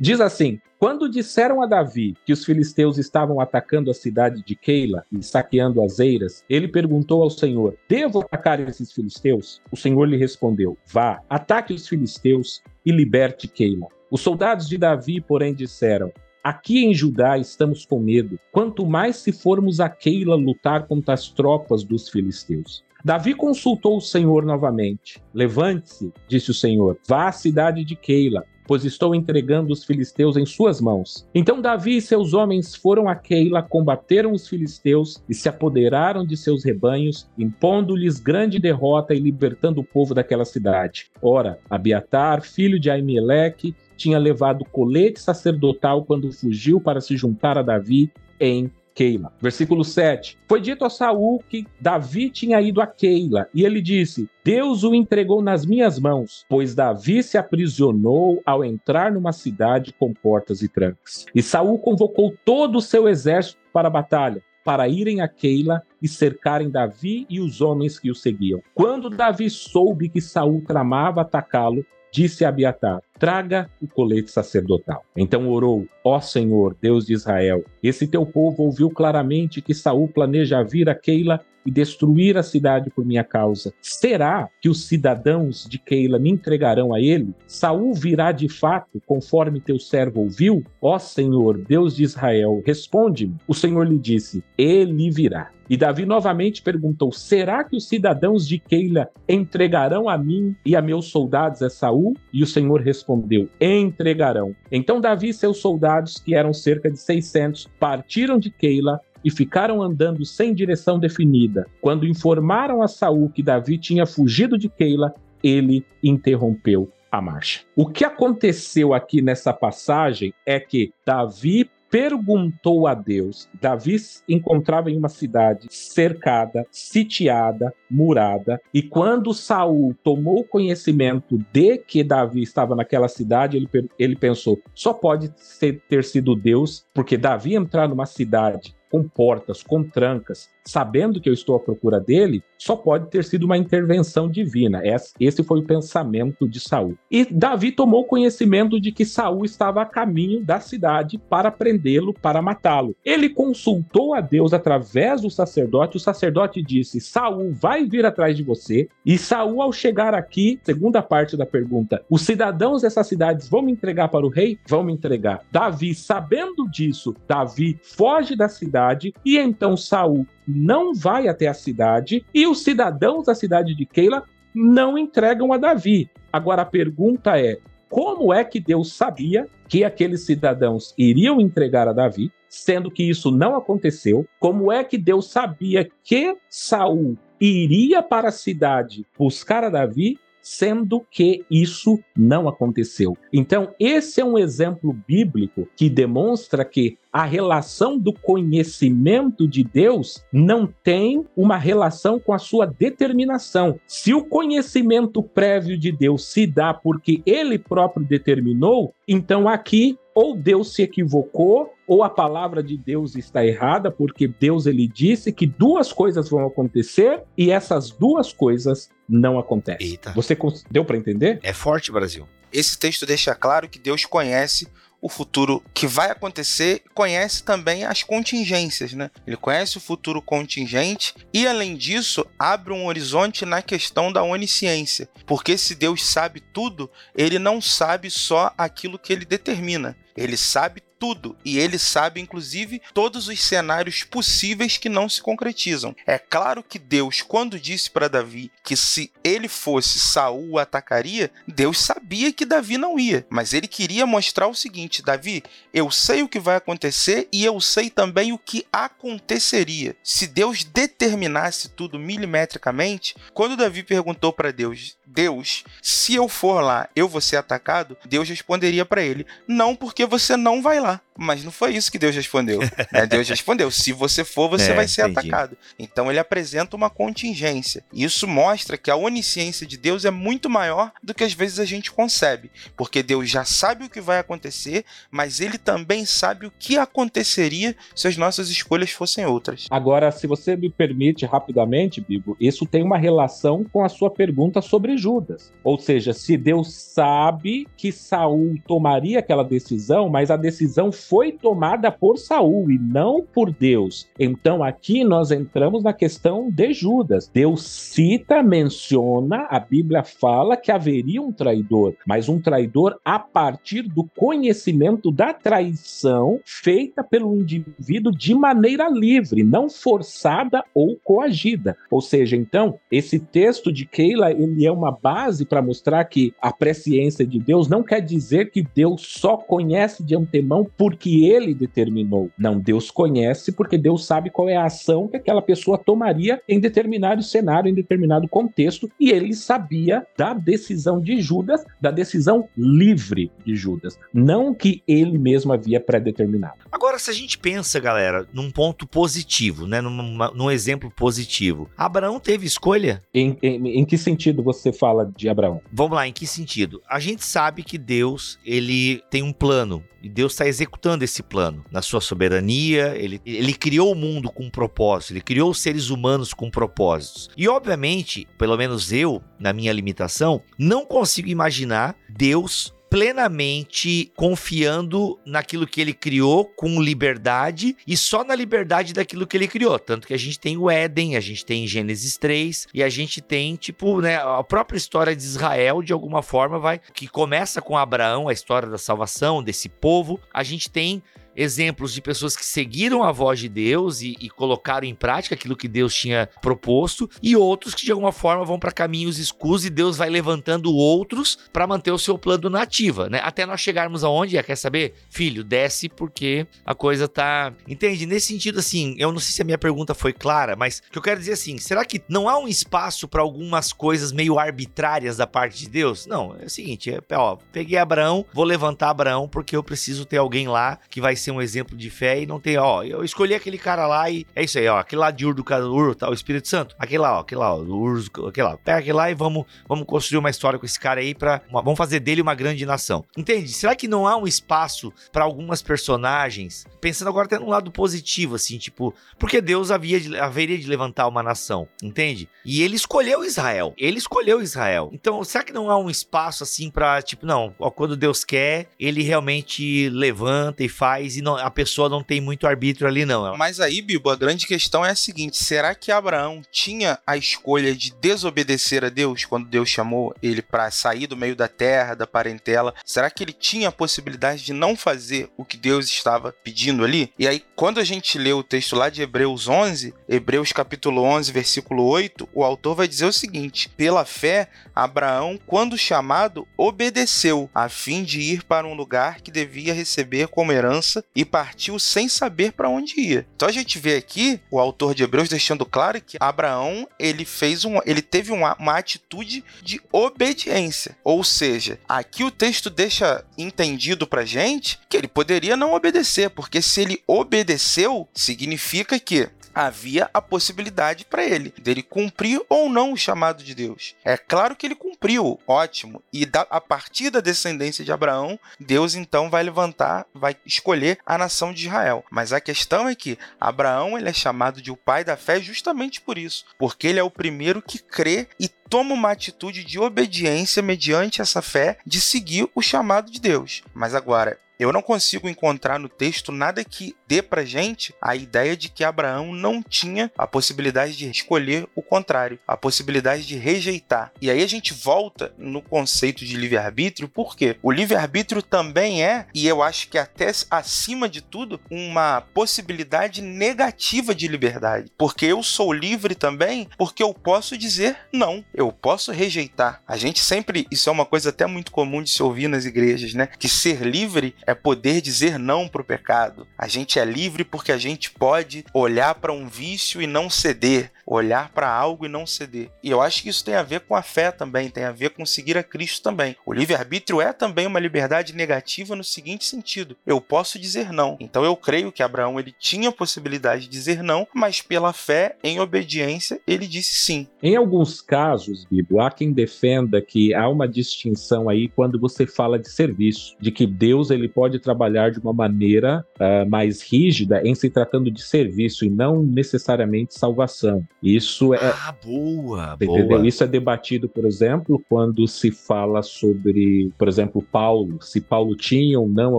B: Diz assim: Quando disseram a Davi que os filisteus estavam atacando a cidade de Keila e saqueando as eiras, ele perguntou ao Senhor: Devo atacar esses filisteus? O Senhor lhe respondeu: Vá, ataque os filisteus e liberte Keila. Os soldados de Davi, porém, disseram: Aqui em Judá estamos com medo, quanto mais se formos a Keila lutar contra as tropas dos filisteus. Davi consultou o Senhor novamente. Levante-se, disse o Senhor, vá à cidade de Keila pois estou entregando os filisteus em suas mãos. Então Davi e seus homens foram a Keila, combateram os filisteus e se apoderaram de seus rebanhos, impondo-lhes grande derrota e libertando o povo daquela cidade. Ora, Abiatar, filho de Aimeleque, tinha levado colete sacerdotal quando fugiu para se juntar a Davi em Keila. Versículo 7. Foi dito a Saul que Davi tinha ido a Keila, e ele disse: Deus o entregou nas minhas mãos, pois Davi se aprisionou ao entrar numa cidade com portas e trancas. E Saul convocou todo o seu exército para a batalha para irem a Keila e cercarem Davi e os homens que o seguiam. Quando Davi soube que Saul tramava atacá-lo, disse a Abiatar: Traga o colete sacerdotal. Então orou: Ó Senhor, Deus de Israel, esse teu povo ouviu claramente que Saul planeja vir a Keila e destruir a cidade por minha causa. Será que os cidadãos de Keila me entregarão a ele? Saul virá de fato, conforme teu servo ouviu? Ó Senhor, Deus de Israel, responde-me. O Senhor lhe disse: Ele virá. E Davi novamente perguntou: Será que os cidadãos de Keila entregarão a mim e a meus soldados a Saul? E o Senhor respondeu respondeu: Entregarão. Então Davi e seus soldados, que eram cerca de 600, partiram de Keila e ficaram andando sem direção definida. Quando informaram a Saul que Davi tinha fugido de Keila, ele interrompeu a marcha. O que aconteceu aqui nessa passagem é que Davi perguntou a Deus. Davi encontrava em uma cidade cercada, sitiada, murada, e quando Saul tomou conhecimento de que Davi estava naquela cidade, ele, ele pensou: só pode ser, ter sido Deus, porque Davi entrar numa cidade com portas, com trancas, sabendo que eu estou à procura dele, só pode ter sido uma intervenção divina. Esse foi o pensamento de Saul. E Davi tomou conhecimento de que Saul estava a caminho da cidade para prendê-lo, para matá-lo. Ele consultou a Deus através do sacerdote. O sacerdote disse: Saul vai vir atrás de você. E Saul, ao chegar aqui, segunda parte da pergunta, os cidadãos dessas cidades vão me entregar para o rei? Vão me entregar. Davi, sabendo disso, Davi foge da cidade e então Saul não vai até a cidade e os cidadãos da cidade de Keila não entregam a Davi. Agora a pergunta é: como é que Deus sabia que aqueles cidadãos iriam entregar a Davi, sendo que isso não aconteceu? Como é que Deus sabia que Saul iria para a cidade buscar a Davi, sendo que isso não aconteceu. Então, esse é um exemplo bíblico que demonstra que a relação do conhecimento de Deus não tem uma relação com a sua determinação. Se o conhecimento prévio de Deus se dá porque ele próprio determinou, então aqui ou Deus se equivocou, ou a palavra de Deus está errada, porque Deus ele disse que duas coisas vão acontecer e essas duas coisas não acontecem. Eita. Você deu para entender?
A: É forte, Brasil.
C: Esse texto deixa claro que Deus conhece o futuro que vai acontecer, conhece também as contingências, né? Ele conhece o futuro contingente e, além disso, abre um horizonte na questão da onisciência. Porque se Deus sabe tudo, ele não sabe só aquilo que ele determina. Ele sabe tudo e ele sabe inclusive todos os cenários possíveis que não se concretizam. É claro que Deus, quando disse para Davi que se ele fosse Saul atacaria, Deus sabia que Davi não ia, mas ele queria mostrar o seguinte: Davi, eu sei o que vai acontecer e eu sei também o que aconteceria. Se Deus determinasse tudo milimetricamente, quando Davi perguntou para Deus: Deus, se eu for lá, eu vou ser atacado? Deus responderia para ele: Não, porque você não vai lá. 가. Mas não foi isso que Deus respondeu. Né? Deus respondeu: se você for, você é, vai ser entendi. atacado. Então ele apresenta uma contingência. Isso mostra que a onisciência de Deus é muito maior do que às vezes a gente concebe. Porque Deus já sabe o que vai acontecer, mas ele também sabe o que aconteceria se as nossas escolhas fossem outras.
B: Agora, se você me permite rapidamente, Bibo, isso tem uma relação com a sua pergunta sobre Judas. Ou seja, se Deus sabe que Saul tomaria aquela decisão, mas a decisão foi tomada por Saul e não por Deus. Então aqui nós entramos na questão de Judas. Deus cita, menciona, a Bíblia fala que haveria um traidor, mas um traidor a partir do conhecimento da traição feita pelo indivíduo de maneira livre, não forçada ou coagida. Ou seja, então, esse texto de Keila, ele é uma base para mostrar que a presciência de Deus não quer dizer que Deus só conhece de antemão por que ele determinou. Não, Deus conhece porque Deus sabe qual é a ação que aquela pessoa tomaria em determinado cenário, em determinado contexto, e ele sabia da decisão de Judas, da decisão livre de Judas, não que ele mesmo havia pré-determinado.
A: Agora, se a gente pensa, galera, num ponto positivo, né, num, num exemplo positivo, Abraão teve escolha?
B: Em, em, em que sentido você fala de Abraão?
A: Vamos lá, em que sentido? A gente sabe que Deus ele tem um plano e Deus está executando esse plano na sua soberania. Ele, ele criou o mundo com um propósito, ele criou os seres humanos com propósitos. E, obviamente, pelo menos eu, na minha limitação, não consigo imaginar Deus plenamente confiando naquilo que ele criou com liberdade e só na liberdade daquilo que ele criou. Tanto que a gente tem o Éden, a gente tem Gênesis 3 e a gente tem, tipo, né, a própria história de Israel, de alguma forma, vai, que começa com Abraão, a história da salvação desse povo. A gente tem exemplos de pessoas que seguiram a voz de Deus e, e colocaram em prática aquilo que Deus tinha proposto, e outros que de alguma forma vão para caminhos escusos e Deus vai levantando outros para manter o seu plano nativa, né? Até nós chegarmos aonde é, quer saber? Filho, desce porque a coisa tá. Entende? Nesse sentido, assim, eu não sei se a minha pergunta foi clara, mas o que eu quero dizer assim, será que não há um espaço para algumas coisas meio arbitrárias da parte de Deus? Não, é o seguinte, é, ó, peguei Abraão, vou levantar Abraão porque eu preciso ter alguém lá que vai ser um exemplo de fé e não tem, ó, eu escolhi aquele cara lá e é isso aí, ó, aquele lá de Ur do Ur, tá, o Espírito Santo, aquele lá, ó, aquele lá, ó, do Ur, aquele lá, pega aquele lá e vamos, vamos construir uma história com esse cara aí para vamos fazer dele uma grande nação. Entende? Será que não há um espaço para algumas personagens, pensando agora até no lado positivo, assim, tipo, porque Deus havia de, haveria de levantar uma nação, entende? E ele escolheu Israel, ele escolheu Israel. Então, será que não há um espaço assim para tipo, não, ó, quando Deus quer, ele realmente levanta e faz e não, a pessoa não tem muito arbítrio ali não.
C: Mas aí, Bibo, a grande questão é a seguinte, será que Abraão tinha a escolha de desobedecer a Deus quando Deus chamou ele para sair do meio da terra, da parentela? Será que ele tinha a possibilidade de não fazer o que Deus estava pedindo ali? E aí, quando a gente lê o texto lá de Hebreus 11, Hebreus capítulo 11, versículo 8, o autor vai dizer o seguinte: Pela fé, Abraão, quando chamado, obedeceu, a fim de ir para um lugar que devia receber como herança e partiu sem saber para onde ia. Então a gente vê aqui o autor de Hebreus deixando claro que Abraão ele fez um, ele teve uma, uma atitude de obediência, ou seja, aqui o texto deixa entendido para gente que ele poderia não obedecer, porque se ele obedeceu, significa que havia a possibilidade para ele dele cumprir ou não o chamado de Deus. É claro que ele cumpriu, ótimo. E da, a partir da descendência de Abraão, Deus então vai levantar, vai escolher a nação de Israel. Mas a questão é que Abraão ele é chamado de o pai da fé justamente por isso, porque ele é o primeiro que crê e toma uma atitude de obediência mediante essa fé de seguir o chamado de Deus. Mas agora, eu não consigo encontrar no texto nada que dê pra gente a ideia de que Abraão não tinha a possibilidade de escolher o contrário, a possibilidade de rejeitar. E aí a gente volta no conceito de livre-arbítrio, porque o livre-arbítrio também é, e eu acho que até acima de tudo, uma possibilidade negativa de liberdade. Porque eu sou livre também, porque eu posso dizer não, eu posso rejeitar. A gente sempre, isso é uma coisa até muito comum de se ouvir nas igrejas, né? Que ser livre é poder dizer não para o pecado. A gente é livre porque a gente pode olhar para um vício e não ceder, olhar para algo e não ceder. E eu acho que isso tem a ver com a fé também, tem a ver com seguir a Cristo também. O livre-arbítrio é também uma liberdade negativa no seguinte sentido: eu posso dizer não. Então eu creio que Abraão ele tinha a possibilidade de dizer não, mas pela fé, em obediência, ele disse sim.
B: Em alguns casos, Bíblia, há quem defenda que há uma distinção aí quando você fala de serviço, de que Deus ele pode trabalhar de uma maneira uh, mais rígida em se tratando de serviço e não necessariamente salvação. Isso é.
A: Ah, boa, boa.
B: Isso é debatido, por exemplo, quando se fala sobre, por exemplo, Paulo, se Paulo tinha ou não a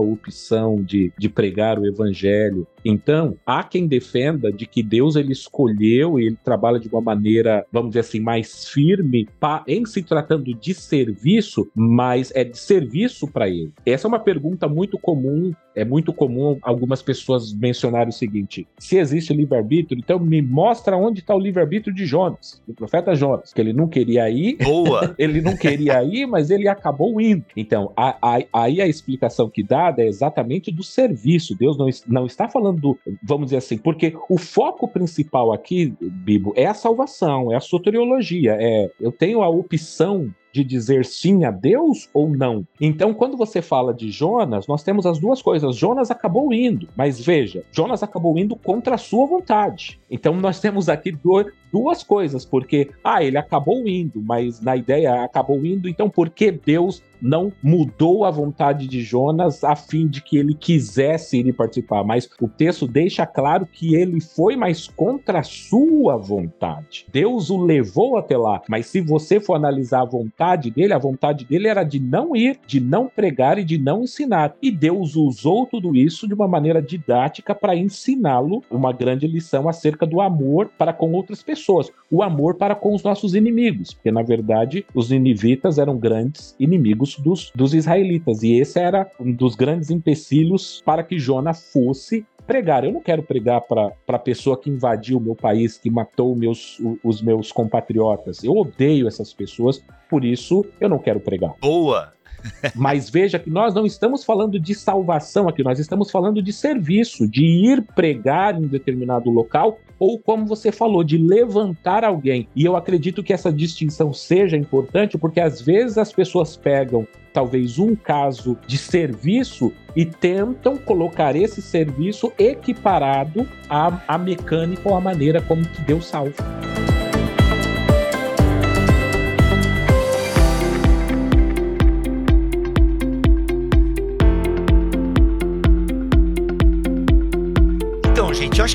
B: opção de, de pregar o evangelho. Então, há quem defenda de que Deus ele escolheu e ele trabalha de uma maneira, vamos dizer assim, mais firme pa, em se tratando de serviço, mas é de serviço para ele. Essa é uma pergunta muito muito comum, é muito comum algumas pessoas mencionarem o seguinte: se existe livre-arbítrio, então me mostra onde está o livre-arbítrio de Jonas, do profeta Jonas, que ele não queria ir.
A: Boa!
B: ele não queria ir, mas ele acabou indo. Então, a, a, aí a explicação que dá é exatamente do serviço. Deus não, não está falando do, vamos dizer assim, porque o foco principal aqui, Bibo, é a salvação, é a soteriologia, é eu tenho a opção de dizer sim a Deus ou não. Então, quando você fala de Jonas, nós temos as duas coisas. Jonas acabou indo, mas veja, Jonas acabou indo contra a sua vontade. Então, nós temos aqui duas coisas, porque, ah, ele acabou indo, mas na ideia acabou indo, então por que Deus não mudou a vontade de Jonas a fim de que ele quisesse ir participar? Mas o texto deixa claro que ele foi mais contra a sua vontade. Deus o levou até lá, mas se você for analisar a vontade dele, a vontade dele era de não ir, de não pregar e de não ensinar. E Deus usou tudo isso de uma maneira didática para ensiná-lo uma grande lição acerca do amor para com outras pessoas pessoas. O amor para com os nossos inimigos, porque na verdade os ninivitas eram grandes inimigos dos, dos israelitas, e esse era um dos grandes empecilhos para que Jonas fosse pregar. Eu não quero pregar para a pessoa que invadiu o meu país, que matou meus, os meus compatriotas. Eu odeio essas pessoas, por isso eu não quero pregar.
A: Boa!
B: Mas veja que nós não estamos falando de salvação aqui, nós estamos falando de serviço, de ir pregar em determinado local ou como você falou, de levantar alguém. E eu acredito que essa distinção seja importante porque às vezes as pessoas pegam talvez um caso de serviço e tentam colocar esse serviço equiparado à, à mecânica ou à maneira como que Deus salva.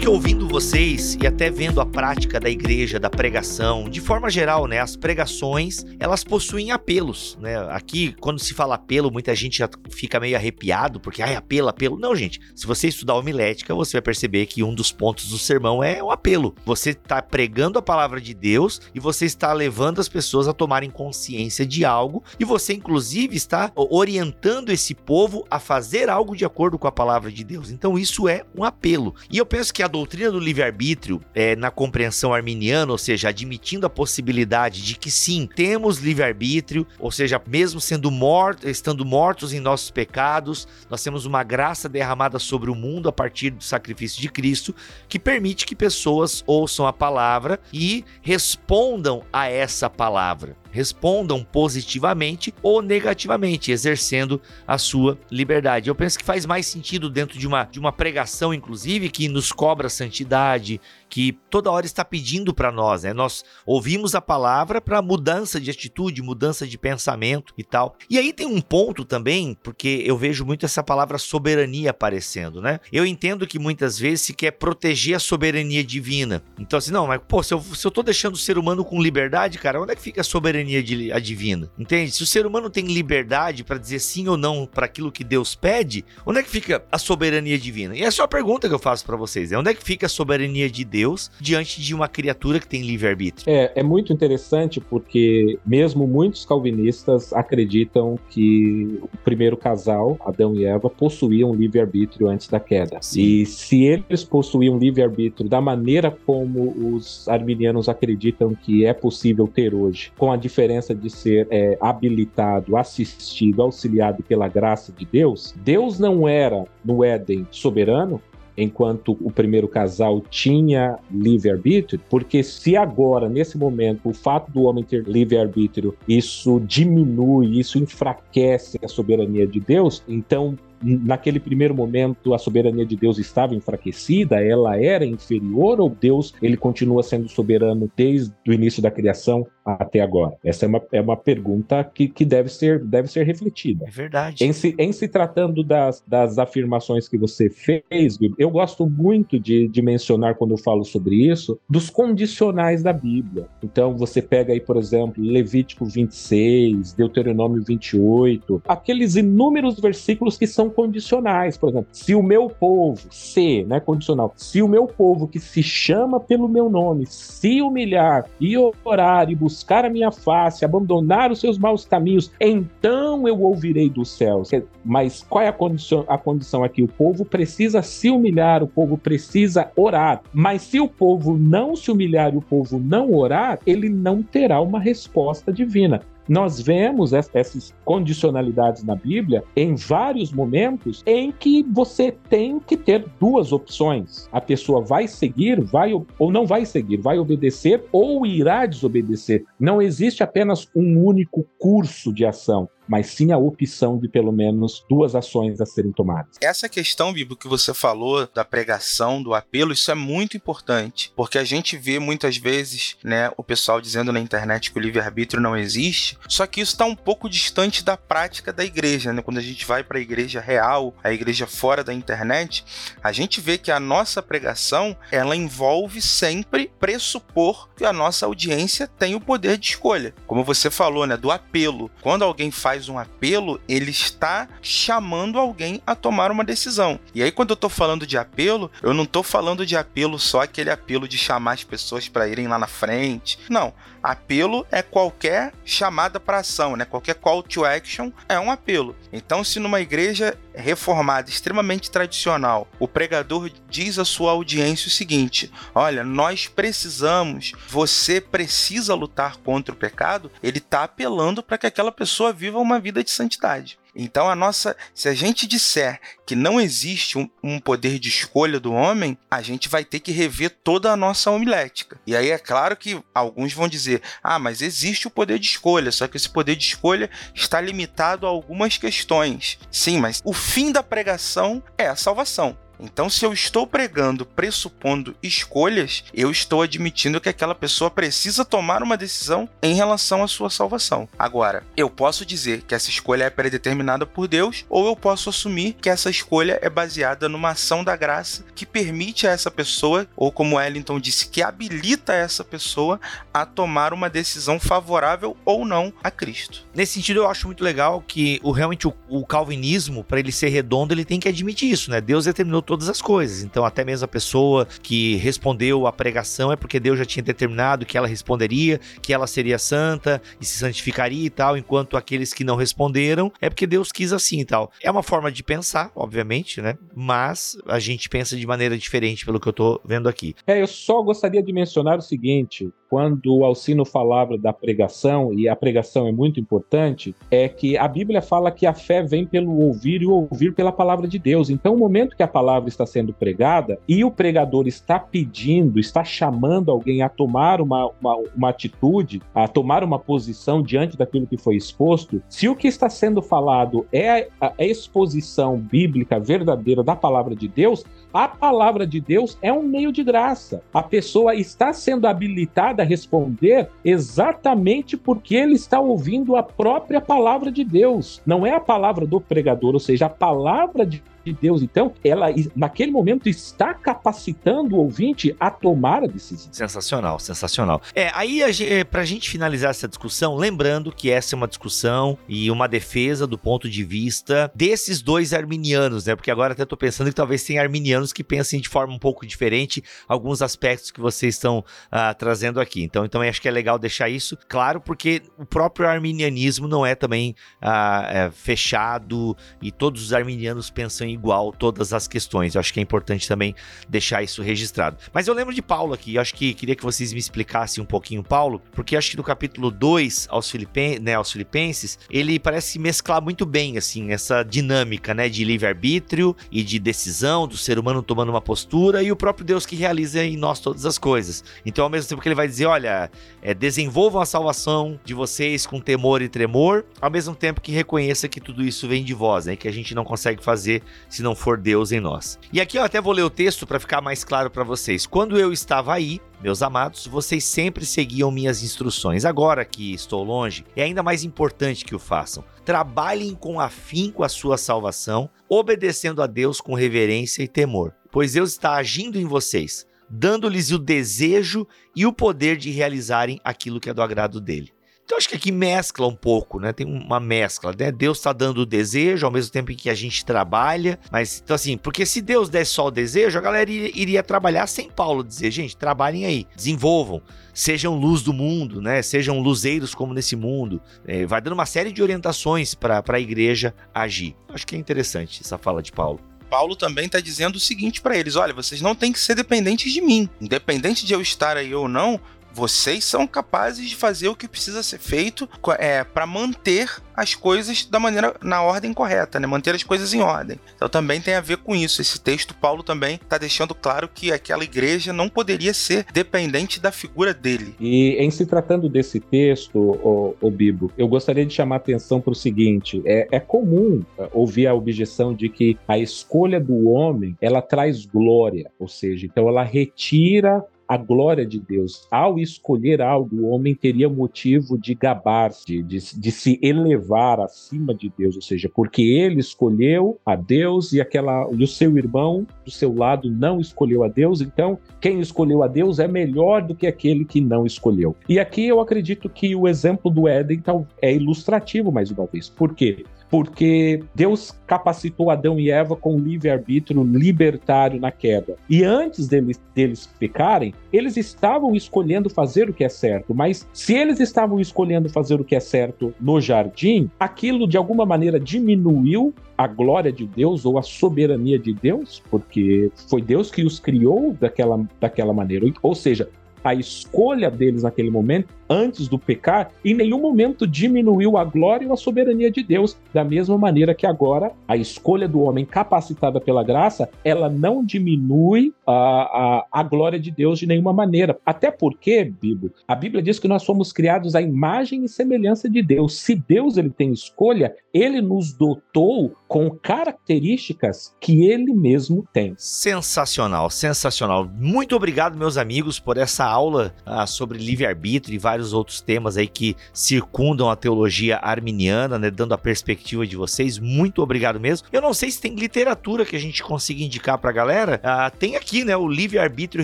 A: Que ouvindo vocês e até vendo a prática da igreja, da pregação, de forma geral, né, as pregações, elas possuem apelos, né? Aqui, quando se fala apelo, muita gente já fica meio arrepiado, porque, ai, apelo, apelo. Não, gente, se você estudar homilética, você vai perceber que um dos pontos do sermão é o apelo. Você está pregando a palavra de Deus e você está levando as pessoas a tomarem consciência de algo e você, inclusive, está orientando esse povo a fazer algo de acordo com a palavra de Deus. Então, isso é um apelo. E eu penso que a doutrina do livre-arbítrio, é, na compreensão arminiana, ou seja, admitindo a possibilidade de que sim, temos livre-arbítrio, ou seja, mesmo sendo mortos, estando mortos em nossos pecados, nós temos uma graça derramada sobre o mundo a partir do sacrifício de Cristo, que permite que pessoas ouçam a palavra e respondam a essa palavra respondam positivamente ou negativamente, exercendo a sua liberdade. Eu penso que faz mais sentido dentro de uma, de uma pregação, inclusive, que nos cobra santidade, que toda hora está pedindo para nós, né? Nós ouvimos a palavra para mudança de atitude, mudança de pensamento e tal. E aí tem um ponto também, porque eu vejo muito essa palavra soberania aparecendo, né? Eu entendo que muitas vezes se quer proteger a soberania divina. Então assim, não, mas pô, se eu, se eu tô deixando o ser humano com liberdade, cara, onde é que fica a soberania de, a divina? Entende? Se o ser humano tem liberdade para dizer sim ou não para aquilo que Deus pede, onde é que fica a soberania divina? E essa é a pergunta que eu faço para vocês, é onde é que fica a soberania de Deus? Deus diante de uma criatura que tem livre-arbítrio.
B: É, é muito interessante porque mesmo muitos calvinistas acreditam que o primeiro casal, Adão e Eva, possuíam livre-arbítrio antes da queda. Sim. E se eles possuíam livre-arbítrio da maneira como os arminianos acreditam que é possível ter hoje, com a diferença de ser é, habilitado, assistido, auxiliado pela graça de Deus, Deus não era no Éden soberano, enquanto o primeiro casal tinha livre-arbítrio, porque se agora, nesse momento, o fato do homem ter livre-arbítrio, isso diminui, isso enfraquece a soberania de Deus, então naquele primeiro momento a soberania de Deus estava enfraquecida, ela era inferior ou Deus ele continua sendo soberano desde o início da criação até agora? Essa é uma, é uma pergunta que, que deve, ser, deve ser refletida.
A: É verdade.
B: Em se, em se tratando das, das afirmações que você fez, eu gosto muito de, de mencionar, quando eu falo sobre isso, dos condicionais da Bíblia. Então, você pega aí, por exemplo, Levítico 26, Deuteronômio 28, aqueles inúmeros versículos que são condicionais. Por exemplo, se o meu povo, se, né, condicional, se o meu povo que se chama pelo meu nome, se humilhar e orar e buscar buscar a minha face, abandonar os seus maus caminhos, então eu ouvirei dos céus. Mas qual é a condição, a condição aqui? O povo precisa se humilhar, o povo precisa orar. Mas se o povo não se humilhar e o povo não orar, ele não terá uma resposta divina. Nós vemos essas condicionalidades na Bíblia em vários momentos em que você tem que ter duas opções. A pessoa vai seguir, vai ou não vai seguir, vai obedecer ou irá desobedecer. Não existe apenas um único curso de ação mas sim a opção de pelo menos duas ações a serem tomadas.
C: Essa questão, Bibo, que você falou da pregação, do apelo, isso é muito importante, porque a gente vê muitas vezes, né, o pessoal dizendo na internet que o livre-arbítrio não existe, só que isso está um pouco distante da prática da igreja, né? Quando a gente vai para a igreja real, a igreja fora da internet, a gente vê que a nossa pregação, ela envolve sempre pressupor que a nossa audiência tem o poder de escolha. Como você falou, né, do apelo. Quando alguém faz faz um apelo, ele está chamando alguém a tomar uma decisão. E aí, quando eu estou falando de apelo, eu não estou falando de apelo só aquele apelo de chamar as pessoas para irem lá na frente. Não. Apelo é qualquer chamada para ação, né? Qualquer call to action é um apelo. Então, se numa igreja reformada, extremamente tradicional, o pregador diz à sua audiência o seguinte: olha, nós precisamos, você precisa lutar contra o pecado, ele está apelando para que aquela pessoa viva uma vida de santidade. Então a nossa, se a gente disser que não existe um, um, poder de escolha do homem, a gente vai ter que rever toda a nossa homilética. E aí é claro que alguns vão dizer: "Ah, mas existe o poder de escolha, só que esse poder de escolha está limitado a algumas questões". Sim, mas o fim da pregação é a salvação. Então, se eu estou pregando pressupondo escolhas, eu estou admitindo que aquela pessoa precisa tomar uma decisão em relação à sua salvação. Agora, eu posso dizer que essa escolha é predeterminada por Deus, ou eu posso assumir que essa escolha é baseada numa ação da graça que permite a essa pessoa, ou como Ellington disse, que habilita essa pessoa a tomar uma decisão favorável ou não a Cristo.
A: Nesse sentido, eu acho muito legal que o, realmente o, o calvinismo, para ele ser redondo, ele tem que admitir isso, né? Deus determinou todas as coisas. Então, até mesmo a pessoa que respondeu a pregação é porque Deus já tinha determinado que ela responderia, que ela seria santa e se santificaria e tal, enquanto aqueles que não responderam é porque Deus quis assim e tal. É uma forma de pensar, obviamente, né? Mas a gente pensa de maneira diferente pelo que eu tô vendo aqui.
B: É, eu só gostaria de mencionar o seguinte: quando o Alcino falava da pregação, e a pregação é muito importante, é que a Bíblia fala que a fé vem pelo ouvir e o ouvir pela palavra de Deus. Então, o momento que a palavra está sendo pregada e o pregador está pedindo, está chamando alguém a tomar uma, uma, uma atitude, a tomar uma posição diante daquilo que foi exposto, se o que está sendo falado é a, a exposição bíblica verdadeira da palavra de Deus, a palavra de Deus é um meio de graça. A pessoa está sendo habilitada a responder exatamente porque ele está ouvindo a própria palavra de Deus. Não é a palavra do pregador, ou seja, a palavra de de Deus. Então, ela naquele momento está capacitando o ouvinte a tomar a decisão.
A: Sensacional, sensacional. É, aí a gente, é, gente finalizar essa discussão, lembrando que essa é uma discussão e uma defesa do ponto de vista desses dois arminianos, né? Porque agora até tô pensando que talvez tenha arminianos que pensem de forma um pouco diferente alguns aspectos que vocês estão uh, trazendo aqui. Então, então acho que é legal deixar isso claro, porque o próprio arminianismo não é também uh, é fechado e todos os arminianos pensam em igual todas as questões. Eu acho que é importante também deixar isso registrado. Mas eu lembro de Paulo aqui, acho que queria que vocês me explicassem um pouquinho Paulo, porque acho que no capítulo 2 aos, Filipen né, aos Filipenses, ele parece mesclar muito bem assim essa dinâmica, né, de livre-arbítrio e de decisão do ser humano tomando uma postura e o próprio Deus que realiza em nós todas as coisas. Então, ao mesmo tempo que ele vai dizer, olha, é, desenvolvam a salvação de vocês com temor e tremor, ao mesmo tempo que reconheça que tudo isso vem de vós, né, que a gente não consegue fazer se não for Deus em nós. E aqui eu até vou ler o texto para ficar mais claro para vocês. Quando eu estava aí, meus amados, vocês sempre seguiam minhas instruções. Agora que estou longe, é ainda mais importante que o façam. Trabalhem com afinco a sua salvação, obedecendo a Deus com reverência e temor, pois Deus está agindo em vocês, dando-lhes o desejo e o poder de realizarem aquilo que é do agrado dele. Então acho que aqui mescla um pouco, né? Tem uma mescla, né? Deus está dando o desejo ao mesmo tempo em que a gente trabalha, mas então assim, porque se Deus desse só o desejo, a galera iria, trabalhar sem Paulo dizer, gente, trabalhem aí, desenvolvam, sejam luz do mundo, né? Sejam luzeiros como nesse mundo. É, vai dando uma série de orientações para a igreja agir. Acho que é interessante essa fala de Paulo.
C: Paulo também está dizendo o seguinte para eles: olha, vocês não têm que ser dependentes de mim. Independente de eu estar aí ou não, vocês são capazes de fazer o que precisa ser feito é, para manter as coisas da maneira na ordem correta, né? Manter as coisas em ordem. Então também tem a ver com isso. Esse texto Paulo também está deixando claro que aquela igreja não poderia ser dependente da figura dele.
B: E em se tratando desse texto, o, o Bibo, eu gostaria de chamar a atenção para o seguinte: é, é comum é, ouvir a objeção de que a escolha do homem ela traz glória, ou seja, então ela retira a glória de Deus. Ao escolher algo, o homem teria motivo de gabar-se, de, de se elevar acima de Deus, ou seja, porque ele escolheu a Deus e aquela e o seu irmão do seu lado não escolheu a Deus, então quem escolheu a Deus é melhor do que aquele que não escolheu. E aqui eu acredito que o exemplo do Éden é ilustrativo mais uma vez. Por quê? Porque Deus capacitou Adão e Eva com livre-arbítrio libertário na queda. E antes deles, deles pecarem, eles estavam escolhendo fazer o que é certo, mas se eles estavam escolhendo fazer o que é certo no jardim, aquilo de alguma maneira diminuiu a glória de Deus ou a soberania de Deus, porque foi Deus que os criou daquela, daquela maneira. Ou seja, a escolha deles naquele momento antes do pecar, em nenhum momento diminuiu a glória ou a soberania de Deus, da mesma maneira que agora a escolha do homem capacitada pela graça, ela não diminui a, a, a glória de Deus de nenhuma maneira. Até porque, Bíblia, a Bíblia diz que nós somos criados à imagem e semelhança de Deus. Se Deus ele tem escolha, ele nos dotou com características que ele mesmo tem.
A: Sensacional, sensacional. Muito obrigado, meus amigos, por essa aula ah, sobre livre-arbítrio e vários vários outros temas aí que circundam a teologia arminiana, né, dando a perspectiva de vocês. Muito obrigado mesmo. Eu não sei se tem literatura que a gente consiga indicar pra galera. Ah, tem aqui, né, o Livre-Arbítrio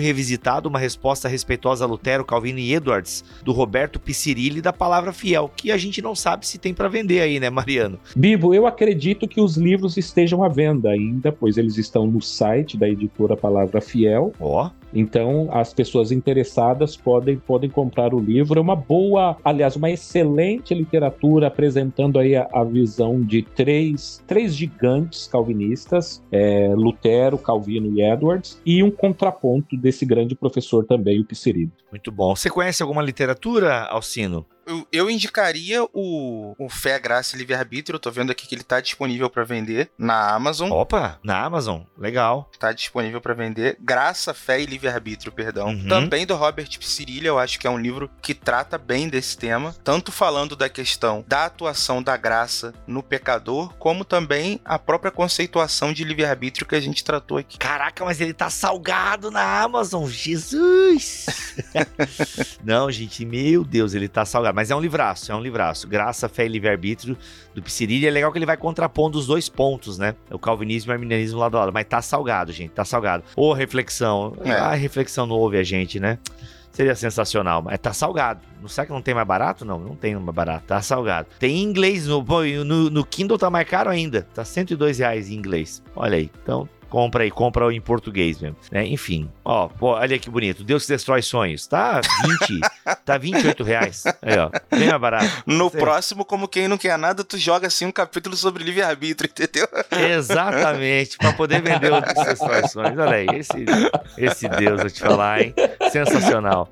A: Revisitado, uma resposta respeitosa a Lutero, Calvino e Edwards, do Roberto Picirilli da Palavra Fiel, que a gente não sabe se tem para vender aí, né, Mariano?
B: Bibo, eu acredito que os livros estejam à venda ainda, pois eles estão no site da editora Palavra Fiel.
A: Ó. Oh.
B: Então, as pessoas interessadas podem, podem comprar o livro. É uma boa, aliás, uma excelente literatura apresentando aí a, a visão de três, três gigantes calvinistas, é, Lutero, Calvino e Edwards, e um contraponto desse grande professor também, o Piscirino.
A: Muito bom. Você conhece alguma literatura, Alcino?
C: Eu, eu indicaria o, o Fé, Graça e Livre-Arbítrio. Eu tô vendo aqui que ele tá disponível para vender na Amazon.
A: Opa, na Amazon. Legal.
C: Tá disponível para vender. Graça, Fé e Livre-Arbítrio, perdão. Uhum. Também do Robert Psirilha, eu acho que é um livro que trata bem desse tema. Tanto falando da questão da atuação da graça no pecador, como também a própria conceituação de livre-arbítrio que a gente tratou aqui.
A: Caraca, mas ele tá salgado na Amazon. Jesus! Não, gente, meu Deus, ele tá salgado mas é um livraço, é um livraço. Graça, Fé e Livre-Arbítrio do Psirilli. É legal que ele vai contrapondo os dois pontos, né? O calvinismo e o arminianismo lado a lado. Mas tá salgado, gente, tá salgado. Ô, reflexão. É. A reflexão não ouve a gente, né? Seria sensacional, mas tá salgado. Não sabe que não tem mais barato? Não, não tem mais barato, tá salgado. Tem em inglês, no, no, no Kindle tá mais caro ainda. Tá 102 reais em inglês. Olha aí, então compra aí, compra em português mesmo. Né? Enfim, ó, pô, olha que bonito. Deus que destrói sonhos. Tá 20, tá 28 reais. Aí, ó, bem mais barato.
C: No Sei. próximo, como quem não quer nada, tu joga assim um capítulo sobre livre-arbítrio, entendeu?
A: Exatamente, para poder vender o Deus que destrói sonhos. Olha aí, esse, esse Deus, vou te falar, hein? Sensacional.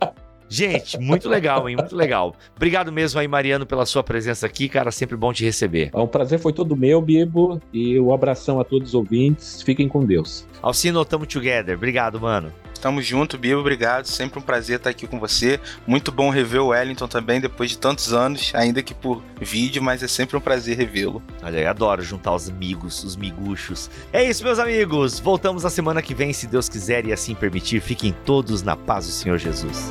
A: Gente, muito legal, hein? Muito legal. Obrigado mesmo aí, Mariano, pela sua presença aqui, cara. Sempre bom te receber.
B: É um prazer foi todo meu, Bibo. E um abração a todos os ouvintes. Fiquem com Deus.
A: Alcino, tamo together. Obrigado, mano.
C: Tamo junto, Bibo, obrigado. Sempre um prazer estar aqui com você. Muito bom rever o Wellington também, depois de tantos anos, ainda que por vídeo, mas é sempre um prazer revê-lo.
A: Olha, eu adoro juntar os amigos, os miguxos. É isso, meus amigos. Voltamos a semana que vem, se Deus quiser e assim permitir. Fiquem todos na paz do Senhor Jesus.